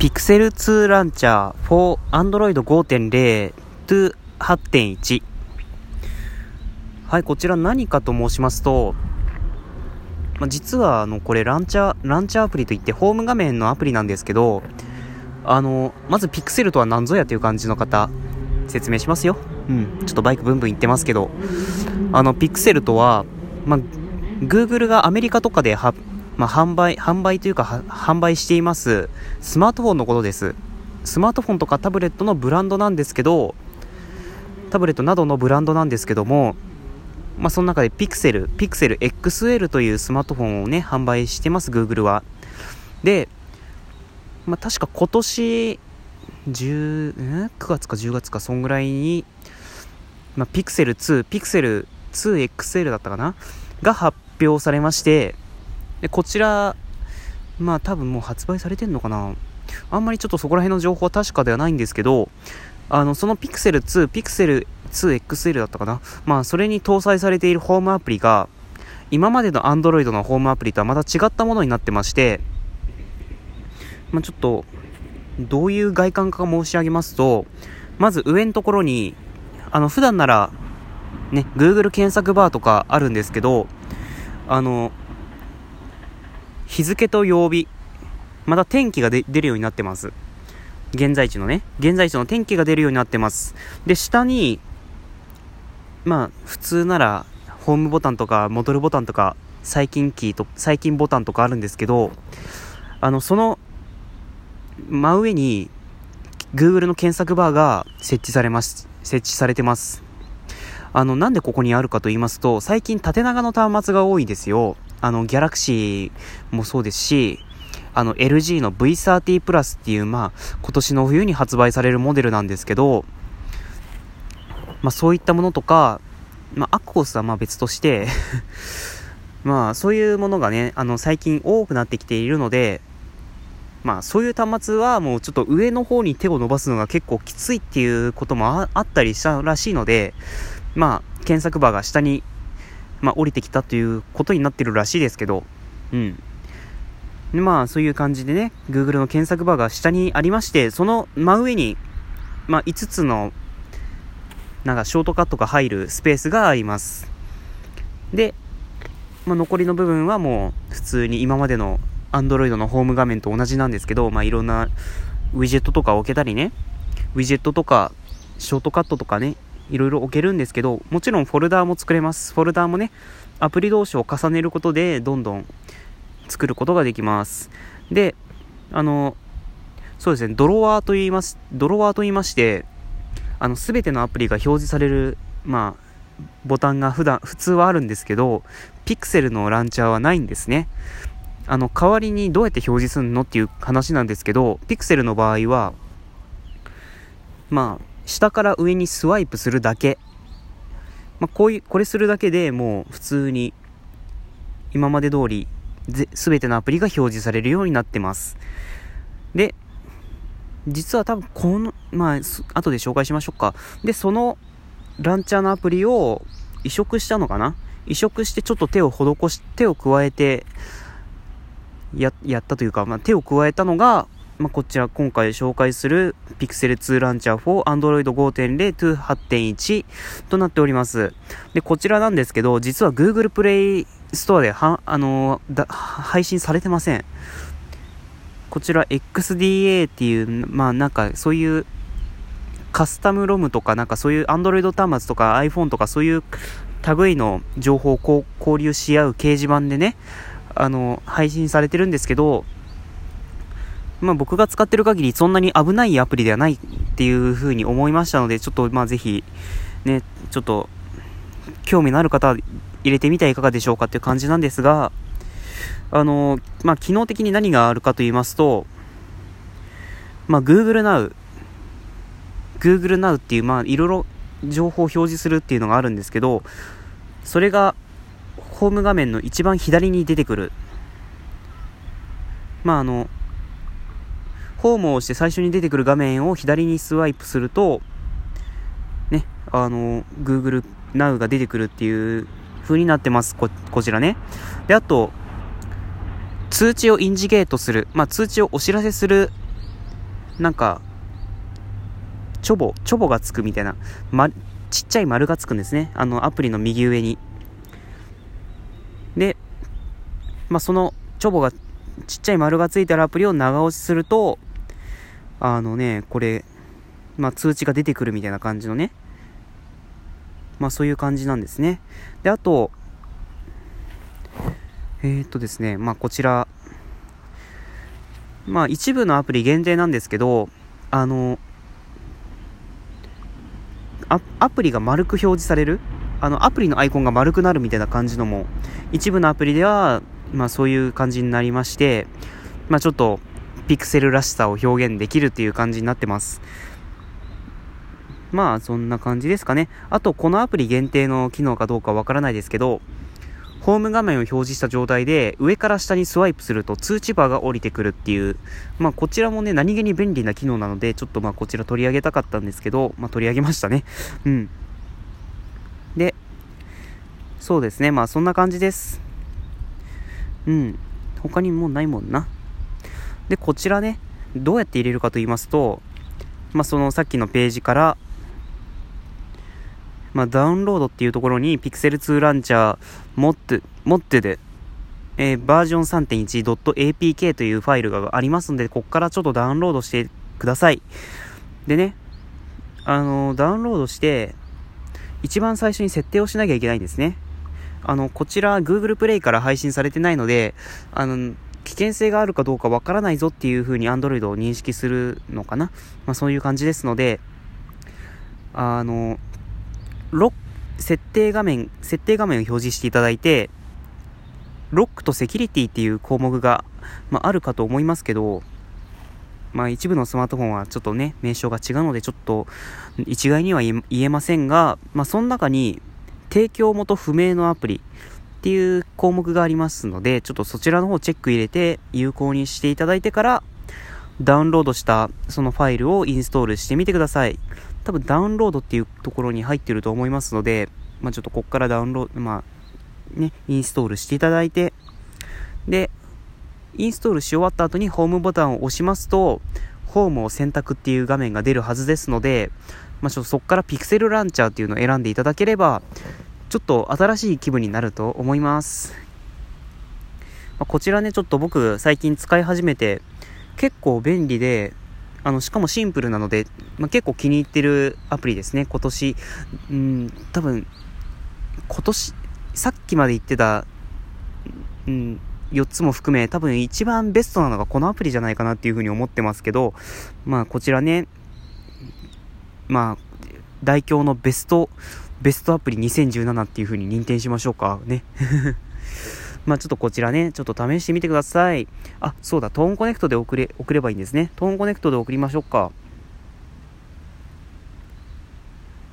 Pixel 2ランチャー for Android 5.0 to 8.1はい、こちら何かと申しますと、ま、実はあのこれランチャー、ランチャーアプリといってホーム画面のアプリなんですけど、あの、まず Pixel とは何ぞやという感じの方、説明しますよ。うん、ちょっとバイクブンブン言ってますけど、あの、Pixel とは、まあ、Google がアメリカとかではまあ、販売、販売というか、販売していますスマートフォンのことです。スマートフォンとかタブレットのブランドなんですけど、タブレットなどのブランドなんですけども、まあ、その中で Pixel、Pixel XL というスマートフォンをね、販売してます、Google は。で、まあ、確か今年、10、9月か10月か、そんぐらいに、まあ、Pixel 2、Pixel 2XL だったかな？が発表されまして、で、こちら、まあ多分もう発売されてんのかな。あんまりちょっとそこら辺の情報は確かではないんですけど、あの、その Pixel 2、Pixel 2XL だったかな。まあそれに搭載されているホームアプリが、今までの Android のホームアプリとはまた違ったものになってまして、まあちょっと、どういう外観か申し上げますと、まず上のところに、あの、普段なら、ね、Google 検索バーとかあるんですけど、あの、日付と曜日、また天気が出るようになってます。現在地のね、現在地の天気が出るようになってます。で、下に、まあ、普通なら、ホームボタンとか、戻るボタンとか、最近キーと、最近ボタンとかあるんですけど、あの、その、真上に、Google の検索バーが設置されます、設置されてます。あの、なんでここにあるかと言いますと、最近縦長の端末が多いですよ。あの、ギャラクシーもそうですし、あの、LG の V30 プラスっていう、まあ、今年の冬に発売されるモデルなんですけど、まあ、そういったものとか、まあ、アクオスはまあ別として まあ、そういうものがね、あの、最近多くなってきているので、まあ、そういう端末はもうちょっと上の方に手を伸ばすのが結構きついっていうこともあったりしたらしいので、まあ、検索バーが下にまあ、降りてきたということになってるらしいですけど、うん。でまあ、そういう感じでね、Google の検索バーが下にありまして、その真上に、まあ、5つの、なんか、ショートカットが入るスペースがあります。で、まあ、残りの部分はもう、普通に今までの Android のホーム画面と同じなんですけど、まあ、いろんなウィジェットとか置けたりね、ウィジェットとか、ショートカットとかね、いろいろ置けるんですけど、もちろんフォルダーも作れます。フォルダーもね、アプリ同士を重ねることで、どんどん作ることができます。で、あの、そうですね、ドロワーと言います、ドロワーと言いまして、あの、すべてのアプリが表示される、まあ、ボタンが普段、普通はあるんですけど、ピクセルのランチャーはないんですね。あの、代わりにどうやって表示するのっていう話なんですけど、ピクセルの場合は、まあ、下から上にスワイプするだけ。まあ、こういう、これするだけでもう普通に今まで通りすべてのアプリが表示されるようになってます。で、実は多分この、まあ、後で紹介しましょうか。で、そのランチャーのアプリを移植したのかな？移植してちょっと手を施し、手を加えてや、やったというか、まあ、手を加えたのが、まあ、こちら今回紹介する Pixel 2ランチャー4 Android 5.0 to 8.1となっております。で、こちらなんですけど、実は Google Play Store では、あのー、配信されてません。こちら XDA っていう、まあなんかそういうカスタムロムとかなんかそういう Android 端末とか iPhone とかそういう類の情報を交流し合う掲示板でね、あの、配信されてるんですけど、まあ僕が使ってる限りそんなに危ないアプリではないっていう風に思いましたので、ちょっとまあぜひ、ね、ちょっと、興味のある方入れてみてはいかがでしょうかっていう感じなんですが、あの、まあ機能的に何があるかと言いますと、まあ Google Now、Google Now っていう、まあいろいろ情報を表示するっていうのがあるんですけど、それがホーム画面の一番左に出てくる。まああの、ホームを押して最初に出てくる画面を左にスワイプすると、ね、あの、Google Now が出てくるっていう風になってます。こ、こちらね。で、あと、通知をインジゲートする。まあ、通知をお知らせするなんか、チョボ、チョボがつくみたいな、ま、ちっちゃい丸がつくんですね。あの、アプリの右上に。で、まあ、その、チョボが、ちっちゃい丸がついてるアプリを長押しすると、あのね、これ、まあ、通知が出てくるみたいな感じのね、まあ、そういう感じなんですね。で、あと、えー、っとですね、まあ、こちら、まあ、一部のアプリ限定なんですけど、あの、アプリが丸く表示される。あの、アプリのアイコンが丸くなるみたいな感じのも、一部のアプリでは、まあそういう感じになりまして、まあちょっと、ピクセルらしさを表現できるっていう感じになってます。まあそんな感じですかね。あと、このアプリ限定の機能かどうかわからないですけど、ホーム画面を表示した状態で上から下にスワイプすると通知バーが降りてくるっていう、まあこちらもね、何気に便利な機能なので、ちょっとまあこちら取り上げたかったんですけど、まあ取り上げましたね。うん。で、そうですね、まあそんな感じです。うん。他にもうないもんな。で、こちらね、どうやって入れるかと言いますと、まあそのさっきのページから、まあ、ダウンロードっていうところに Pixel 2ランチャー持って、持ってで、えー、バージョン 3.1.apk というファイルがありますので、ここからちょっとダウンロードしてください。でね、あのー、ダウンロードして、一番最初に設定をしなきゃいけないんですね。あの、こちら Google Play から配信されてないので、あの、危険性があるかどうかわからないぞっていう風に Android を認識するのかな。まあそういう感じですので、あの、ロ、設定画面、設定画面を表示していただいて、ロックとセキュリティっていう項目が、まあ、あるかと思いますけど、まあ一部のスマートフォンはちょっとね、名称が違うのでちょっと一概には言えませんが、まあその中に提供元不明のアプリっていう項目がありますので、ちょっとそちらの方チェック入れて有効にしていただいてから、ダウンロードしたそのファイルをインストールしてみてください。多分ダウンロードっていうところに入ってると思いますので、まあ、ちょっとここからダウンロード、まあ、ね、インストールしていただいて、で、インストールし終わった後にホームボタンを押しますと、ホームを選択っていう画面が出るはずですので、まあ、ちょっとそこからピクセルランチャーっていうのを選んでいただければ、ちょっと新しい気分になると思います。まあ、こちらね、ちょっと僕最近使い始めて、結構便利で、あの、しかもシンプルなので、まあ、結構気に入ってるアプリですね。今年、うん、多分、今年、さっきまで言ってた、うん、4つも含め、多分一番ベストなのがこのアプリじゃないかなっていうふうに思ってますけど、まあ、こちらね、まあ、代表のベスト、ベストアプリ2017っていうふうに認定しましょうか。ね。まあちょっとこちらね、ちょっと試してみてください。あ、そうだ、トーンコネクトで送れ、送ればいいんですね。トーンコネクトで送りましょうか。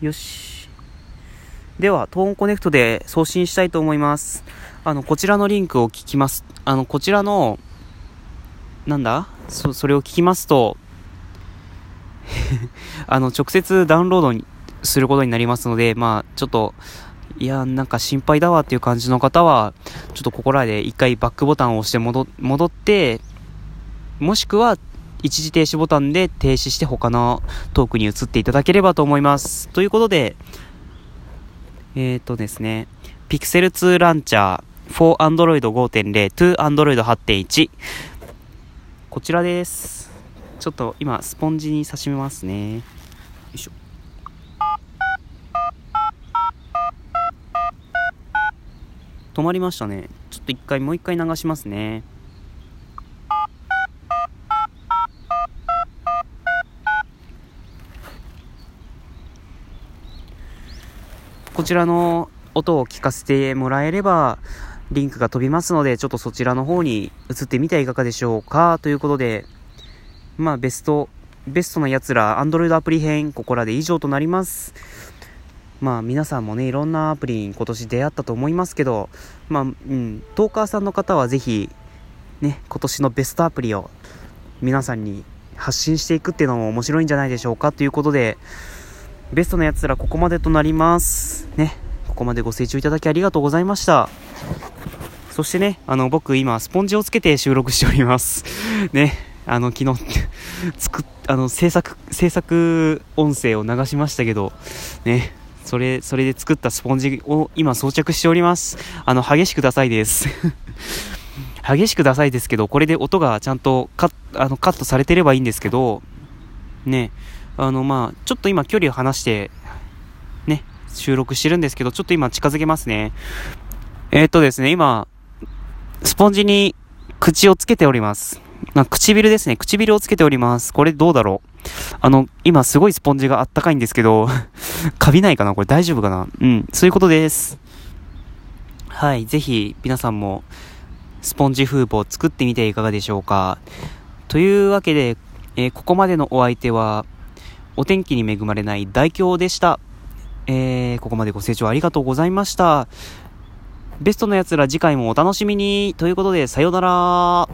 よし。では、トーンコネクトで送信したいと思います。あの、こちらのリンクを聞きます。あの、こちらの、なんだ？そ、それを聞きますと、あの、直接ダウンロードにすることになりますので、まあ、ちょっと、いや、なんか心配だわっていう感じの方は、ちょっとここらで一回バックボタンを押して戻戻って、もしくは一時停止ボタンで停止して他のトークに移っていただければと思います。ということで、えっ、ー、とですね、Pixel 2ランチャー for Android 5.0 to Android 8.1こちらです。ちょっと今スポンジに差しますね。よいしょ。止まりましたね。ちょっと一回、もう一回流しますね。こちらの音を聞かせてもらえれば、リンクが飛びますので、ちょっとそちらの方に移ってみてはいかがでしょうかということで、まあ、ベスト、ベストな奴ら、Android アプリ編、ここらで以上となります。まあ皆さんもね、いろんなアプリに今年出会ったと思いますけど、まあ、うん、トーカーさんの方はぜひ、ね、今年のベストアプリを皆さんに発信していくっていうのも面白いんじゃないでしょうかということで、ベストなやつらここまでとなります。ね、ここまでご清聴いただきありがとうございました。そしてね、あの、僕今、スポンジをつけて収録しております。ね、あの、昨日、作、あの、制作、制作音声を流しましたけど、ね、それ、それで作ったスポンジを今装着しております。あの、激しくダサいです。激しくダサいですけど、これで音がちゃんとカッあのカットされてればいいんですけど、ね、あの、まあ、ちょっと今距離を離して、ね、収録してるんですけど、ちょっと今近づけますね。えー、っとですね、今、スポンジに口をつけております。まあ、唇ですね。唇をつけております。これどうだろう？あの、今すごいスポンジがあったかいんですけど、カビないかな？これ大丈夫かな？うん、そういうことです。はい、ぜひ皆さんもスポンジフープを作ってみていかがでしょうか？というわけで、えー、ここまでのお相手は、お天気に恵まれない大京でした。えー、ここまでご清聴ありがとうございました。ベストの奴ら次回もお楽しみにということで、さようなら